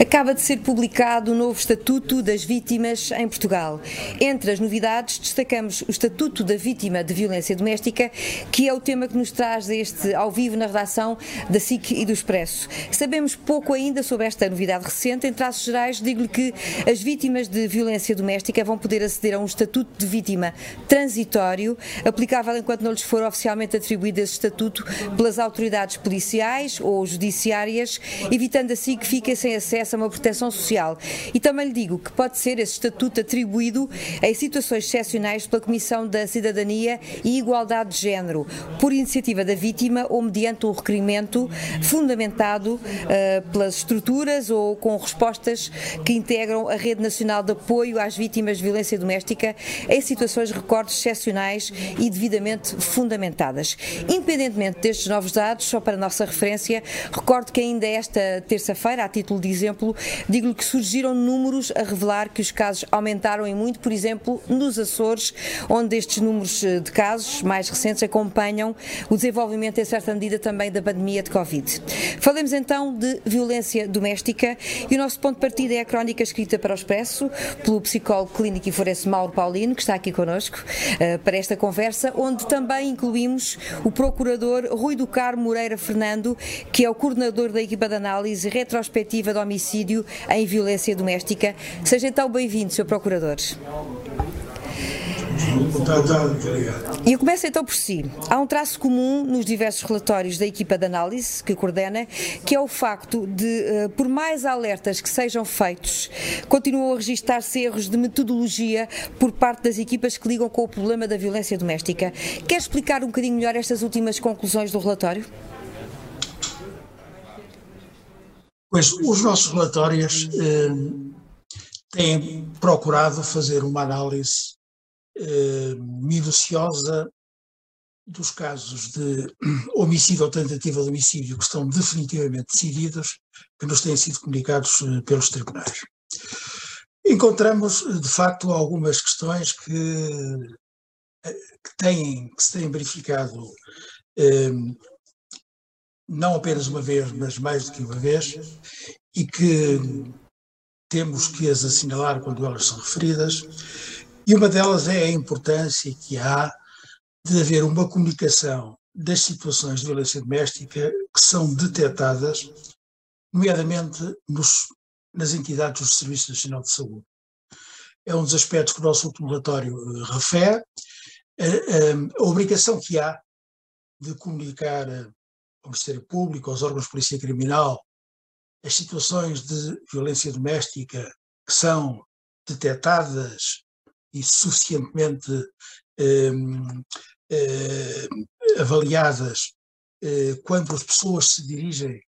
Acaba de ser publicado o novo Estatuto das Vítimas em Portugal. Entre as novidades, destacamos o Estatuto da Vítima de Violência Doméstica, que é o tema que nos traz este ao vivo na redação da SIC e do Expresso. Sabemos pouco ainda sobre esta novidade recente. Em traços gerais, digo-lhe que as vítimas de violência doméstica vão poder aceder a um Estatuto de Vítima transitório, aplicável enquanto não lhes for oficialmente atribuído esse estatuto pelas autoridades policiais ou judiciárias, evitando assim que fiquem sem acesso a uma proteção social. E também lhe digo que pode ser esse estatuto atribuído em situações excepcionais pela Comissão da Cidadania e Igualdade de Género, por iniciativa da vítima ou mediante um requerimento fundamentado uh, pelas estruturas ou com respostas que integram a Rede Nacional de Apoio às Vítimas de Violência Doméstica em situações de recortes excepcionais e devidamente fundamentadas. Independentemente destes novos dados, só para nossa referência, recordo que ainda esta terça-feira, a título de exemplo, digo-lhe que surgiram números a revelar que os casos aumentaram em muito, por exemplo, nos Açores, onde estes números eh, de casos mais recentes acompanham o desenvolvimento, em certa medida, também da pandemia de Covid. Falemos então de violência doméstica e o nosso ponto de partida é a crónica escrita para o Expresso pelo psicólogo clínico e forense Mauro Paulino, que está aqui connosco uh, para esta conversa, onde também incluímos o procurador Rui do Carmo Moreira Fernando, que é o coordenador da equipa de análise retrospectiva de homicídio em violência doméstica. Seja então bem-vindo, Sr. Procurador. E eu começo então por si. Há um traço comum nos diversos relatórios da equipa de análise que coordena, que é o facto de, eh, por mais alertas que sejam feitos, continuam a registrar-se erros de metodologia por parte das equipas que ligam com o problema da violência doméstica. Quer explicar um bocadinho melhor estas últimas conclusões do relatório? Pois, os nossos relatórios eh, têm procurado fazer uma análise eh, minuciosa dos casos de homicídio ou tentativa de homicídio que estão definitivamente decididos, que nos têm sido comunicados eh, pelos tribunais. Encontramos, de facto, algumas questões que, eh, que, têm, que se têm verificado eh, não apenas uma vez, mas mais do que uma vez, e que temos que as assinalar quando elas são referidas, e uma delas é a importância que há de haver uma comunicação das situações de violência doméstica que são detectadas, nomeadamente nos, nas entidades do Serviço Nacional de Saúde. É um dos aspectos que o nosso último relatório eh, refere, a, a, a obrigação que há de comunicar ao Ministério Público, aos órgãos de Polícia Criminal, as situações de violência doméstica que são detectadas e suficientemente eh, eh, avaliadas eh, quando as pessoas se dirigem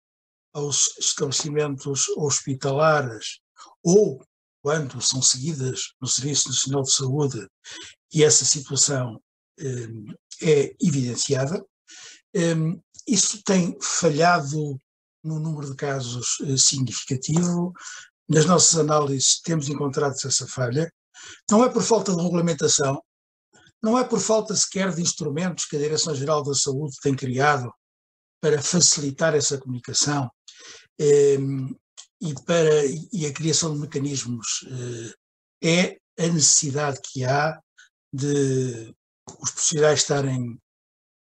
aos estabelecimentos hospitalares ou quando são seguidas no Serviço Nacional de Saúde e essa situação é evidenciada. Isso tem falhado no número de casos significativo. Nas nossas análises temos encontrado essa falha não é por falta de regulamentação, não é por falta sequer de instrumentos que a Direção-Geral da Saúde tem criado para facilitar essa comunicação eh, e, para, e a criação de mecanismos. Eh, é a necessidade que há de os profissionais estarem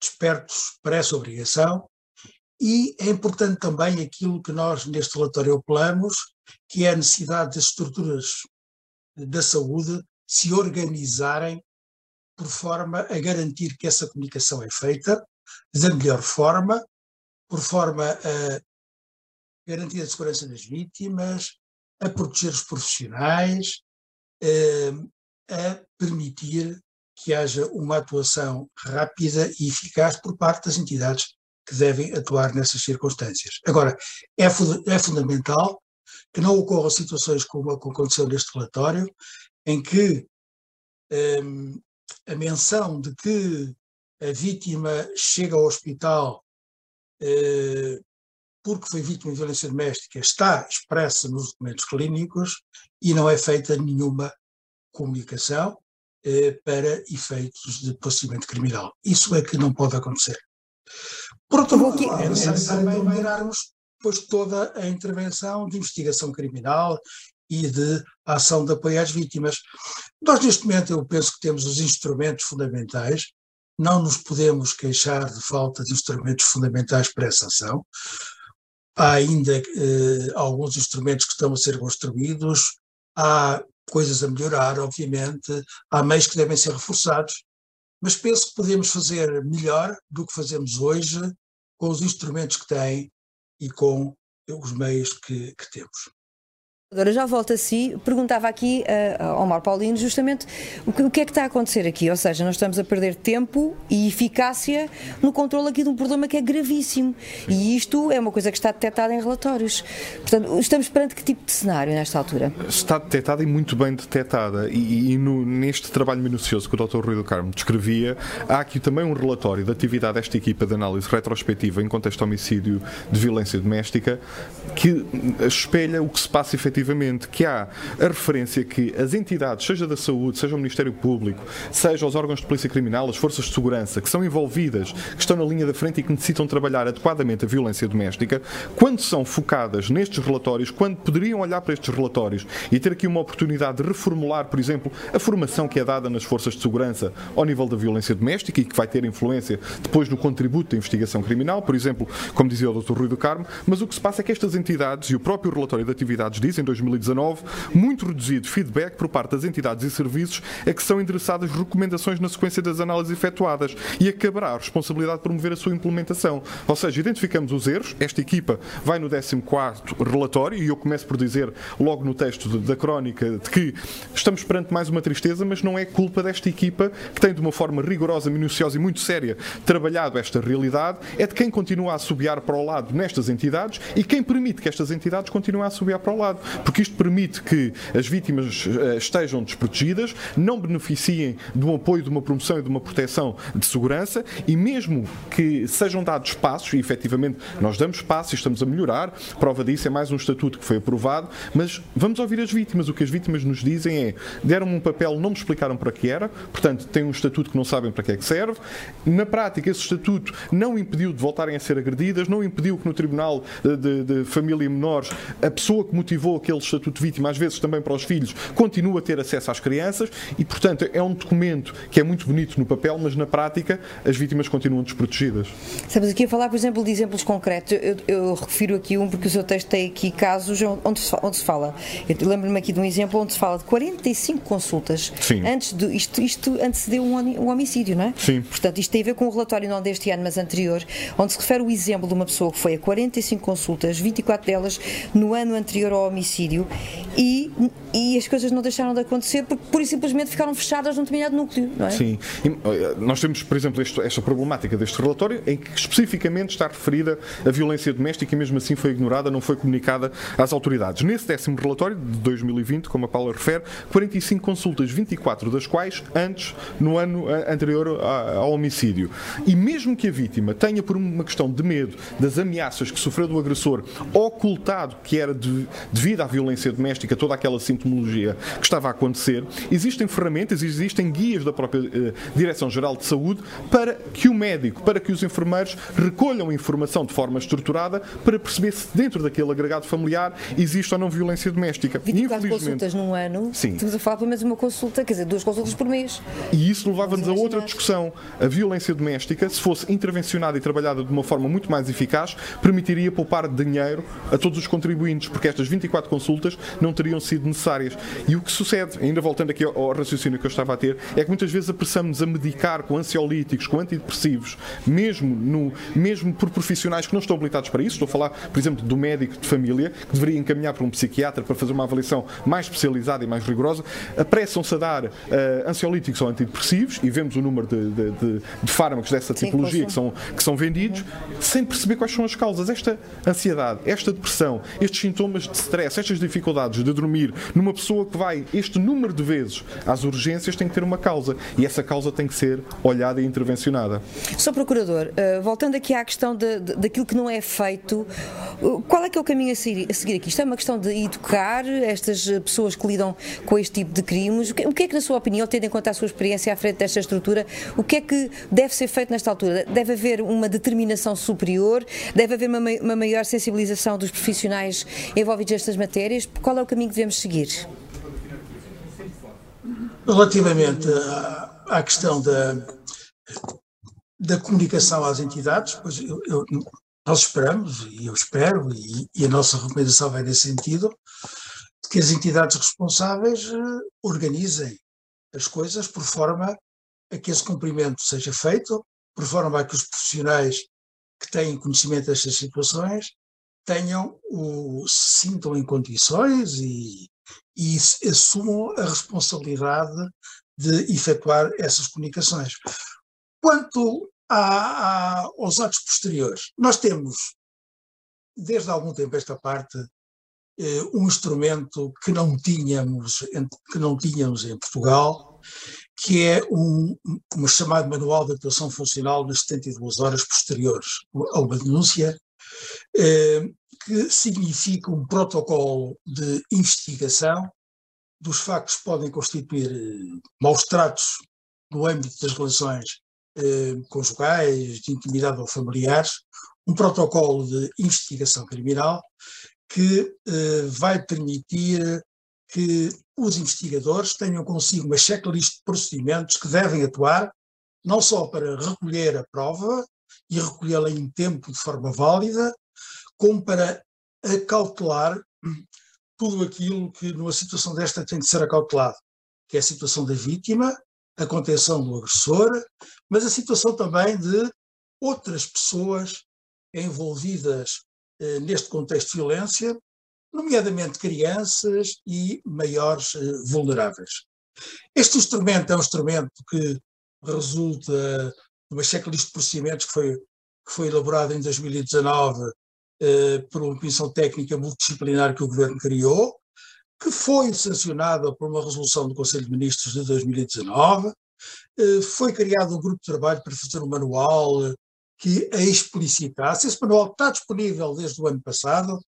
despertos para essa obrigação e é importante também aquilo que nós neste relatório apelamos, que é a necessidade das estruturas da saúde se organizarem por forma a garantir que essa comunicação é feita da melhor forma, por forma a garantir a segurança das vítimas, a proteger os profissionais, a permitir que haja uma atuação rápida e eficaz por parte das entidades que devem atuar nessas circunstâncias. Agora, é, é fundamental que não ocorram situações como a que aconteceu neste relatório, em que um, a menção de que a vítima chega ao hospital uh, porque foi vítima de violência doméstica está expressa nos documentos clínicos e não é feita nenhuma comunicação para efeitos de procedimento criminal. Isso é que não pode acontecer. Por outro lado, é necessário também mirarmos depois toda a intervenção de investigação criminal e de ação de apoio às vítimas. Nós, neste momento, eu penso que temos os instrumentos fundamentais, não nos podemos queixar de falta de instrumentos fundamentais para essa ação. Há ainda eh, alguns instrumentos que estão a ser construídos, há coisas a melhorar, obviamente, há meios que devem ser reforçados, mas penso que podemos fazer melhor do que fazemos hoje com os instrumentos que têm e com os meios que, que temos. Agora já volto a si, perguntava aqui uh, ao Mar Paulino justamente o que, o que, é que está a acontecer aqui, ou seja, nós estamos a perder tempo e eficácia no controle aqui de um problema que é gravíssimo e isto é uma coisa que está detectada em relatórios. Portanto, estamos perante que tipo de cenário nesta altura? Está detectada e muito bem detectada e, e no, neste trabalho minucioso que o Dr. Rui do Carmo descrevia, há aqui também um relatório da atividade desta equipa de análise retrospectiva em contexto de homicídio de violência doméstica que espelha o que se passa efetivamente efetivamente que há a referência que as entidades, seja da saúde, seja o Ministério Público, seja os órgãos de polícia criminal, as forças de segurança, que são envolvidas, que estão na linha da frente e que necessitam trabalhar adequadamente a violência doméstica, quando são focadas nestes relatórios, quando poderiam olhar para estes relatórios e ter aqui uma oportunidade de reformular, por exemplo, a formação que é dada nas forças de segurança ao nível da violência doméstica e que vai ter influência depois no contributo da investigação criminal, por exemplo, como dizia o Dr. Rui do Carmo, mas o que se passa é que estas entidades e o próprio relatório de atividades dizem 2019, muito reduzido feedback por parte das entidades e serviços a que são endereçadas recomendações na sequência das análises efetuadas e acabará a responsabilidade de promover a sua implementação. Ou seja, identificamos os erros, esta equipa vai no 14 relatório e eu começo por dizer logo no texto da crónica de que estamos perante mais uma tristeza, mas não é culpa desta equipa que tem de uma forma rigorosa, minuciosa e muito séria trabalhado esta realidade, é de quem continua a subiar para o lado nestas entidades e quem permite que estas entidades continuem a subiar para o lado porque isto permite que as vítimas eh, estejam desprotegidas, não beneficiem um apoio, de uma promoção e de uma proteção de segurança e mesmo que sejam dados passos, e efetivamente nós damos passos e estamos a melhorar, prova disso é mais um estatuto que foi aprovado, mas vamos ouvir as vítimas. O que as vítimas nos dizem é: deram-me um papel, não me explicaram para que era, portanto, têm um estatuto que não sabem para que é que serve. Na prática, esse estatuto não impediu de voltarem a ser agredidas, não impediu que no Tribunal de, de, de Família e Menores a pessoa que motivou aquele estatuto de vítima, às vezes também para os filhos, continua a ter acesso às crianças e, portanto, é um documento que é muito bonito no papel, mas na prática as vítimas continuam desprotegidas. Estamos aqui a falar, por exemplo, de exemplos concretos. Eu, eu refiro aqui um porque o seu texto tem aqui casos onde se, onde se fala. Eu lembro-me aqui de um exemplo onde se fala de 45 consultas Sim. antes de. Isto, isto antecedeu um, um homicídio, não é? Sim. Portanto, isto tem a ver com o relatório não deste ano, mas anterior, onde se refere o exemplo de uma pessoa que foi a 45 consultas, 24 delas no ano anterior ao homicídio, e, e as coisas não deixaram de acontecer porque e simplesmente ficaram fechadas num determinado núcleo, não é? Sim. E, eh, nós temos, por exemplo, este, esta problemática deste relatório em que especificamente está referida a violência doméstica e mesmo assim foi ignorada, não foi comunicada às autoridades. Nesse décimo relatório de 2020, como a Paula refere, 45 consultas, 24 das quais antes, no ano eh, anterior ao homicídio. E mesmo que a vítima tenha, por uma questão de medo das ameaças que sofreu do agressor, ocultado que era de, devido à violência doméstica, toda aquela sintomologia que estava a acontecer, existem ferramentas, existem guias da própria eh, Direção-Geral de Saúde para que o médico, para que os enfermeiros recolham informação de forma estruturada para perceber se dentro daquele agregado familiar existe ou não violência doméstica. 24 consultas num ano, Sim. estamos a falar pelo menos uma consulta, quer dizer, duas consultas por mês. E isso levava-nos a outra discussão. A violência doméstica, se fosse intervencionada e trabalhada de uma forma muito mais eficaz, permitiria poupar dinheiro a todos os contribuintes, porque estas 24 consultas não teriam sido necessárias. E o que sucede, ainda voltando aqui ao, raciocínio que eu estava a ter, é que muitas vezes apressamos a medicar com ansiolíticos, com antidepressivos, mesmo, no, mesmo por profissionais que não estão habilitados para isso. Estou a falar, por exemplo, do médico de família, que deveria encaminhar para um psiquiatra para fazer uma avaliação mais especializada e mais rigorosa. Apressam-se a dar uh, ansiolíticos ou antidepressivos, e vemos o número de, de, de, de fármacos dessa tipologia que são, que são vendidos, sem perceber quais são as causas. Esta ansiedade, esta depressão, estes sintomas de stress, estas dificuldades de dormir numa pessoa que vai este número de vezes às urgências tem que ter uma causa e essa causa tem que ser olhada e intervencionada. Sr. Procurador, uh, voltando aqui à questão de, de, daquilo que não é feito, qual é que é o caminho a seguir, a seguir, aqui? Isto é uma questão de educar estas pessoas que lidam com este tipo de crimes. O que, o que é que, na sua opinião, tendo em conta a sua experiência à frente desta estrutura, o que é que deve ser feito nesta altura? Deve haver uma determinação superior? Deve haver uma, uma maior sensibilização dos profissionais envolvidos nestas matérias? Qual é o caminho que devemos seguir? Relativamente à, à questão da, da comunicação às entidades, pois eu, eu, nós esperamos, e eu espero, e, e, a nossa recomendação vai nesse sentido, que as entidades responsáveis uh, organizem as coisas por forma a que esse cumprimento seja feito, por forma a que os profissionais que têm conhecimento destas situações tenham o, se sintam em condições e, e assumam a responsabilidade de efetuar essas comunicações. Quanto a, a, aos atos posteriores, nós temos, desde há algum tempo esta parte, eh, um instrumento que não tínhamos, que não tínhamos em Portugal, que é um, um chamado Manual de Atuação Funcional nas 72 horas posteriores a uma denúncia, que significa um protocolo de investigação. Dos factos que podem constituir eh, maus tratos no âmbito das relações eh, conjugais, de intimidade ou familiares, um protocolo de investigação criminal que eh, vai permitir que os investigadores tenham consigo uma checklist de procedimentos que devem atuar não só para recolher a prova e recolhê-la em tempo de forma válida, como para acautelar tudo aquilo que numa situação desta tem de ser acautelado, que é a situação da vítima, a contenção do agressor, mas a situação também de outras pessoas envolvidas eh, neste contexto de violência, nomeadamente crianças e maiores eh, vulneráveis. Este instrumento é um instrumento que resulta uma checklist de procedimentos que foi, que foi elaborada em 2019 eh, por uma comissão técnica multidisciplinar que o Governo criou, que foi sancionada por uma resolução do Conselho de Ministros de 2019. Eh, foi criado um grupo de trabalho para fazer um manual que a explicitasse. Esse manual está disponível desde o ano passado,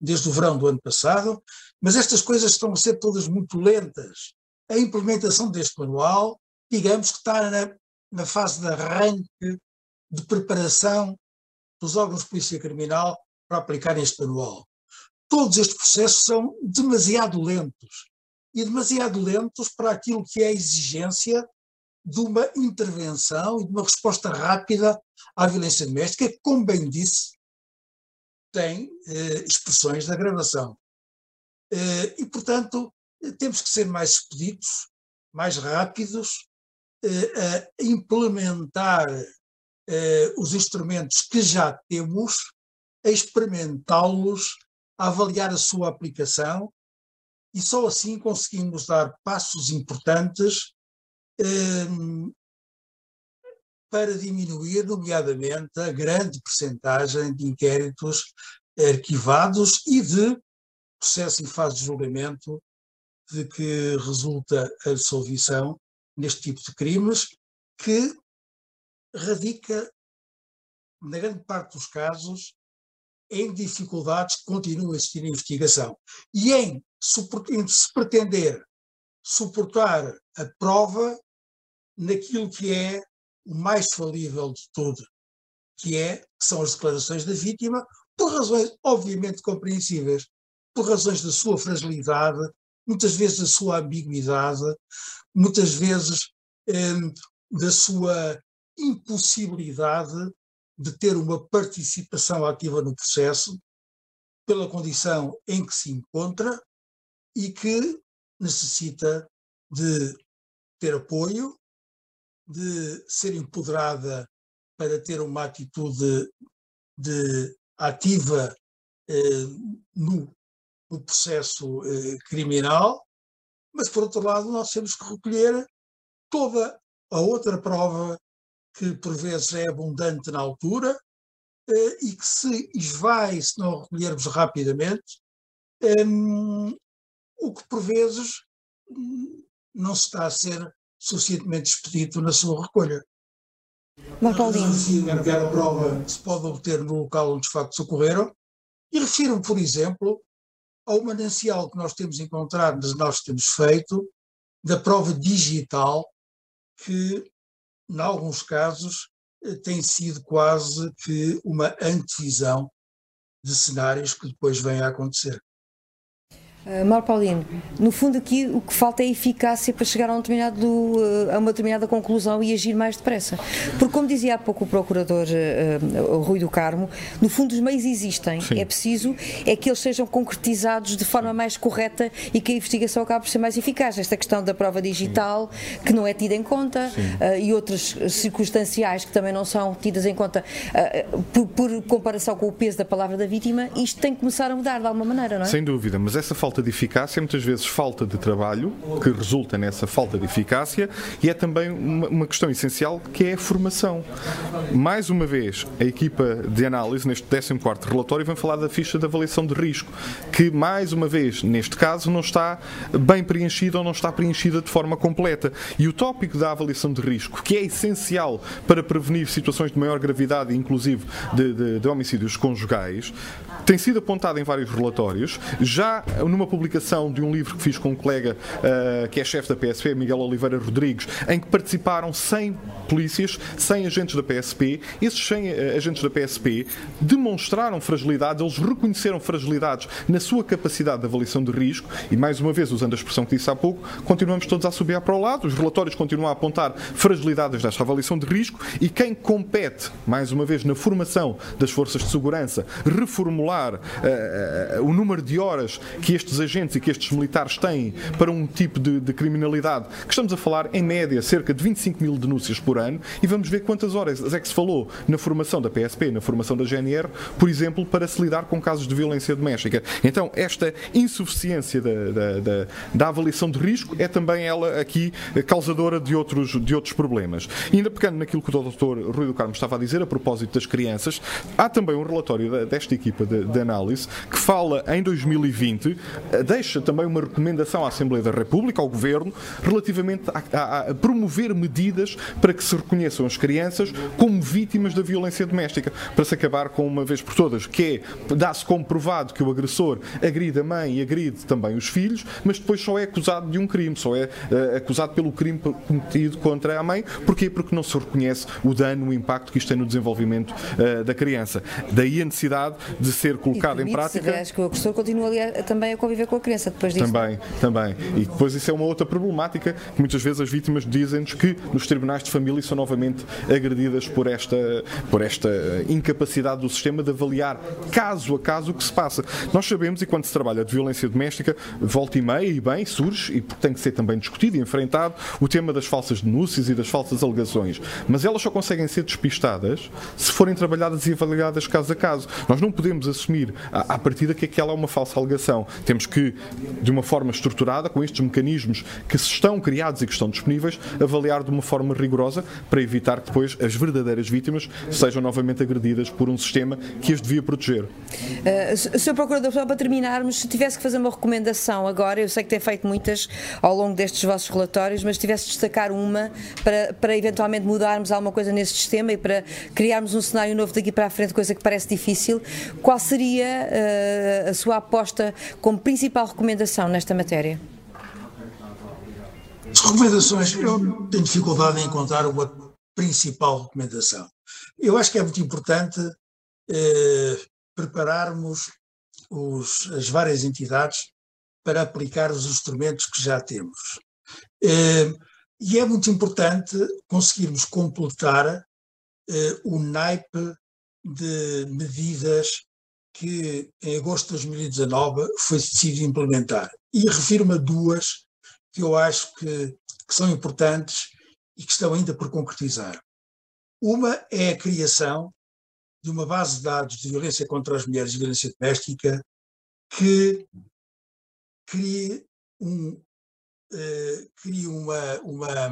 desde o verão do ano passado, mas estas coisas estão a ser todas muito lentas. A implementação deste manual, digamos que está na, na fase de arranque, de preparação dos órgãos de polícia criminal para aplicar este manual. Todos estes processos são demasiado lentos e demasiado lentos para aquilo que é a exigência de uma intervenção e de uma resposta rápida à violência doméstica, que, como bem disse, tem eh, expressões de agravação. Eh, e, portanto, temos que ser mais expeditos, mais rápidos, a implementar eh, os instrumentos que já temos a experimentá-los, a avaliar a sua aplicação e só assim conseguimos dar passos importantes um, para diminuir, nomeadamente, a grande percentagem de inquéritos arquivados e de processo em fase de julgamento de que resulta a absolvição neste tipo de crimes, que radica, na grande parte dos casos, em dificuldades que continuam a existir em investigação. E em, em se pretender suportar a prova naquilo que é o mais falível de tudo, que é são as declarações da vítima, por razões obviamente compreensíveis, por razões da sua fragilidade, muitas vezes da sua ambiguidade, muitas vezes eh, da sua impossibilidade de ter uma participação ativa no processo pela condição em que se encontra e que necessita de ter apoio, de ser empoderada para ter uma atitude de ativa eh, no, no, processo eh, criminal, mas por outro lado nós temos que recolher toda a outra prova que por vezes é abundante na altura eh, e que se esvai se não recolhermos rapidamente um, o que por vezes não se está a ser suficientemente expedito na sua recolha. A prova se pode obter no local onde os factos ocorreram e refiro por exemplo, ao manancial que nós temos encontrado, nós temos feito, da prova digital, que, em alguns casos, eh, tem sido quase que uma antevisão de cenários que depois vêm a acontecer. Uh, Mauro Paulino, no fundo aqui o que falta é eficácia para chegar a, um uh, a uma determinada conclusão e agir mais depressa. Porque como dizia há pouco o procurador uh, Rui do Carmo, no fundo os meios existem, Sim. é preciso é que eles sejam concretizados de forma mais correta e que a investigação acabe por ser mais eficaz. Esta questão da prova digital, Sim. que não é tida em conta, e outras circunstanciais que também não são tidas em conta por, por comparação com o peso da palavra da vítima, isto tem que começar a mudar de alguma maneira, não é? Sem dúvida, mas essa falta falta de eficácia, muitas vezes falta de trabalho, que resulta nessa falta de eficácia, e é também uma, uma questão essencial que é a formação. Mais uma vez, a equipa de análise, neste 14 relatório, vem falar da ficha de avaliação de risco, que, mais uma vez, neste caso, não está bem preenchida ou não está preenchida de forma completa. E o tópico da avaliação de risco, que é essencial para prevenir situações de maior gravidade, inclusive de, de, de homicídios conjugais, tem sido apontado em vários relatórios. Já numa publicação de um livro que fiz com um colega uh, que é chefe da PSP, Miguel Oliveira Rodrigues, em que participaram 100 polícias, 100 agentes da PSP. Esses 100 uh, agentes da PSP demonstraram fragilidades, eles reconheceram fragilidades na sua capacidade de avaliação de risco e, mais uma vez, usando a expressão que disse há pouco, continuamos todos a subir para o lado. Os relatórios continuam a apontar fragilidades desta avaliação de risco e quem compete, mais uma vez, na formação das forças de segurança, reformular uh, o número de horas que este estes agentes e que estes militares têm para um tipo de, de, criminalidade, que estamos a falar, em média, cerca de 25 mil denúncias por ano, e vamos ver quantas horas é que se falou na formação da PSP, na formação da GNR, por exemplo, para se lidar com casos de violência doméstica. Então, esta insuficiência da, da, da, da avaliação de risco é também ela aqui causadora de outros, de outros problemas. E ainda pegando naquilo que o Dr. Rui do Carmo estava a dizer a propósito das crianças, há também um relatório desta equipa de, de análise que fala em 2020 eh, deixa também uma recomendação à Assembleia da República, ao Governo, relativamente a, a, a, promover medidas para que se reconheçam as crianças como vítimas da violência doméstica, para se acabar com uma vez por todas, que é, dá-se como provado que o agressor agride a mãe e agride também os filhos, mas depois só é acusado de um crime, só é uh, acusado pelo crime cometido contra a mãe. Porquê? Porque não se reconhece o dano, o impacto que isto tem no desenvolvimento uh, da criança. Daí a necessidade de ser colocado em prática. Aliás, que o agressor continua ali também a conviver com a criança depois disso. Também, também. E depois isso é uma outra problemática que muitas vezes as vítimas dizem-nos que nos tribunais de família são novamente agredidas por esta, por esta incapacidade do sistema de avaliar caso a caso o que se passa. Nós sabemos, e quando se trabalha de violência doméstica, volta e meia e bem, surge, e tem que ser também discutido e enfrentado, o tema das falsas denúncias e das falsas alegações. Mas elas só conseguem ser despistadas se forem trabalhadas e avaliadas caso a caso. Nós não podemos assumir à, partida que aquela é uma falsa alegação. Temos que, de uma forma estruturada, com estes mecanismos que se estão criados e que estão disponíveis, avaliar de uma forma rigorosa para evitar que depois as verdadeiras vítimas sejam novamente agredidas por um sistema que as devia proteger. Uh, Sr. Procurador, só para terminarmos, se tivesse que fazer uma recomendação agora, eu sei que tem feito muitas ao longo destes vossos relatórios, mas se tivesse de destacar uma para, para eventualmente mudarmos alguma coisa nesse sistema e para criarmos um cenário novo daqui para a frente, coisa que parece difícil, qual seria uh, a sua aposta como principal recomendação nesta matéria? As recomendações, eu tenho dificuldade em encontrar uma principal recomendação. Eu acho que é muito importante eh, prepararmos os, as várias entidades para aplicar os instrumentos que já temos. Eh, e é muito importante conseguirmos completar eh, o naipe de medidas que em agosto de 2019 foi decidido implementar. E refiro-me a duas que eu acho que, que são importantes e que estão ainda por concretizar. Uma é a criação de uma base de dados de violência contra as mulheres e violência doméstica que crie, um, uh, uma, uma,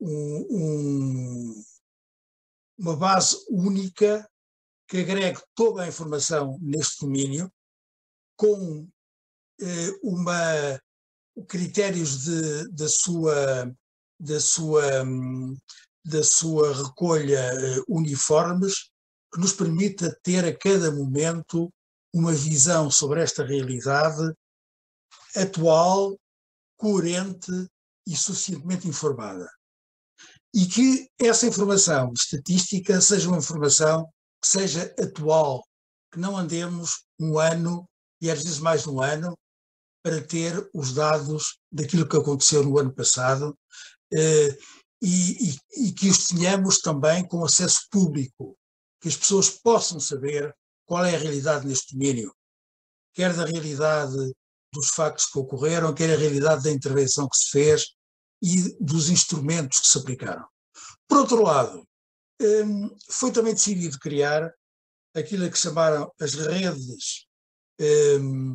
um, um, uma base única que agregue toda a informação neste domínio, com uma critérios de, sua da sua da sua recolha uniformes que nos permita ter a cada momento uma visão sobre esta realidade atual, coerente e suficientemente informada. E que essa informação estatística seja uma informação que seja atual, que não andemos um ano e às vezes mais de um ano para ter os dados daquilo que aconteceu no ano passado eh, e, e, e que os tenhamos também com acesso público, que as pessoas possam saber qual é a realidade neste domínio, quer da realidade dos factos que ocorreram, quer a realidade da intervenção que se fez e dos instrumentos que se aplicaram. Por outro lado, foi também decidido criar aquilo que chamaram as redes hum,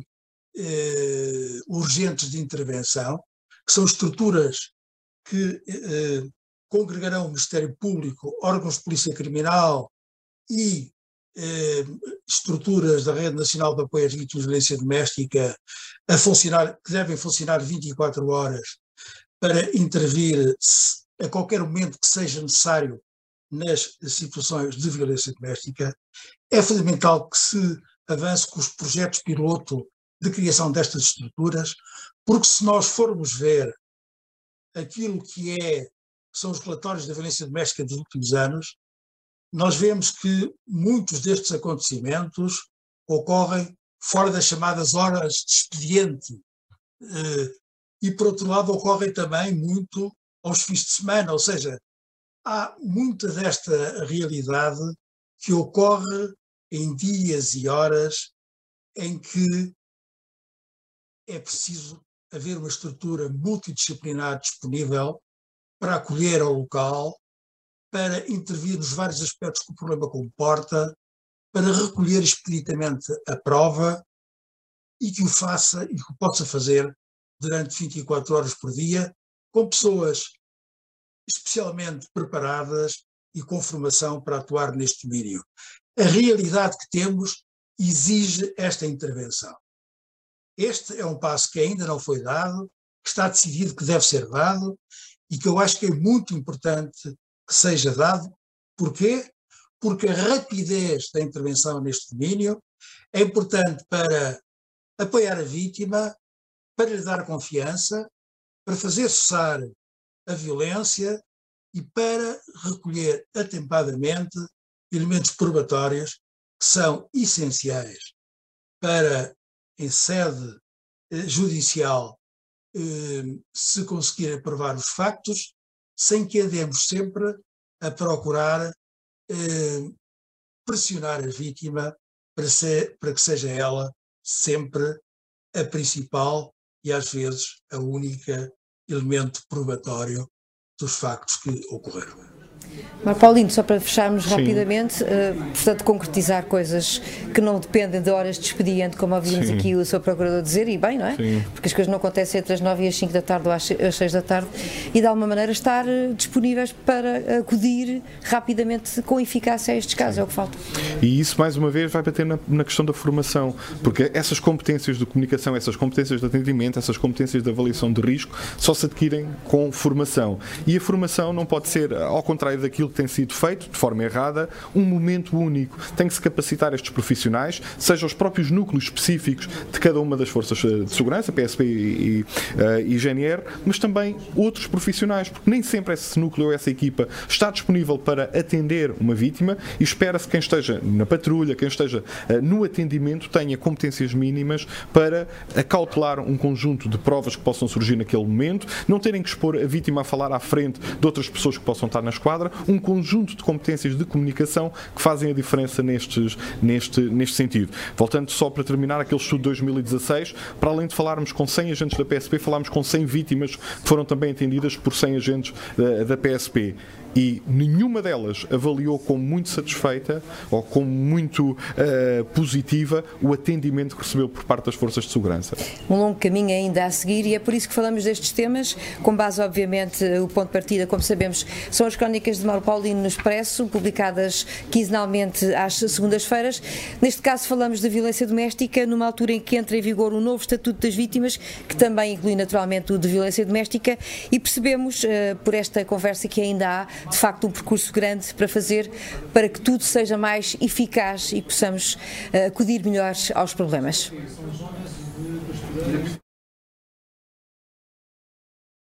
eh, urgentes de intervenção, que são estruturas que eh, congregarão o Ministério Público, órgãos de polícia criminal e eh, estruturas da Rede Nacional de Apoio às Vítimas de Violência Doméstica a funcionar, que devem funcionar 24 horas para intervir a qualquer momento que seja necessário nas situações de violência doméstica, é fundamental que se avance com os projetos piloto de criação destas estruturas, porque se nós formos ver aquilo que é, são os relatórios da violência doméstica dos últimos anos, nós vemos que muitos destes acontecimentos ocorrem fora das chamadas horas de expediente. Eh, e, por outro lado, ocorrem também muito aos fins de semana, ou seja, há muita desta realidade que ocorre em dias e horas em que é preciso haver uma estrutura multidisciplinar disponível para acolher ao local para intervir nos vários aspectos que o problema comporta, para recolher expeditamente a prova e que o faça e que o possa fazer durante 24 horas por dia, com pessoas especialmente preparadas e com formação para atuar neste domínio. A realidade que temos exige esta intervenção. Este é um passo que ainda não foi dado, que está decidido que deve ser dado e que eu acho que é muito importante que seja dado. Porquê? Porque a rapidez da intervenção neste domínio é importante para apoiar a vítima, para lhe dar confiança, para fazer cessar a violência e para recolher atempadamente elementos probatórios que são essenciais para, em sede eh, judicial, eh, se conseguir provar os factos sem que andemos sempre a procurar eh, pressionar a vítima para, ser, para que seja ela sempre a principal e às vezes a única elemento probatório dos factos que ocorreram. Mas Paulino, só para fecharmos Sim. rapidamente, uh, portanto, concretizar coisas que não dependem de horas de expediente, como ouvimos Sim. aqui o seu procurador dizer, e bem, não é? Sim. Porque as coisas não acontecem entre as 9 e as 5 da tarde ou às 6 da tarde, e de alguma maneira estar uh, disponíveis para acudir rapidamente com eficácia a estes casos, é o que falta. E isso, mais uma vez, vai bater na, na questão da formação, porque essas competências de comunicação, essas competências de atendimento, essas competências de avaliação de risco, só se adquirem com formação. E a formação não pode ser, ao contrário daquilo que tem sido feito, de forma errada, um momento único. Tem que se capacitar estes profissionais, seja os próprios núcleos específicos de cada uma das forças eh, de segurança, PSP e, e, e GNR, mas também outros profissionais, porque nem sempre esse núcleo ou essa equipa está disponível para atender uma vítima e espera-se que quem esteja na patrulha, quem esteja uh, no atendimento, tenha competências mínimas para acautelar um conjunto de provas que possam surgir naquele momento, não terem que expor a vítima a falar à frente de outras pessoas que possam estar na esquadra, um conjunto de competências de comunicação que fazem a diferença nestes, neste, neste sentido. Voltando só para terminar, aquele estudo de 2016, para além de falarmos com 100 agentes da PSP, falámos com 100 vítimas que foram também atendidas por 100 agentes da, da PSP e nenhuma delas avaliou como muito satisfeita ou como muito uh, positiva o atendimento que recebeu por parte das forças de segurança. Um longo caminho ainda a seguir e é por isso que falamos destes temas, com base, obviamente, o ponto de partida, como sabemos, são as crónicas de Mauro Paulino no Expresso, publicadas quinzenalmente às segundas-feiras. Neste caso, falamos da violência doméstica, numa altura em que entra em vigor o novo Estatuto das Vítimas, que também inclui naturalmente o de violência doméstica, e percebemos uh, por esta conversa que ainda há, de facto, um percurso grande para fazer para que tudo seja mais eficaz e possamos uh, acudir melhor aos problemas.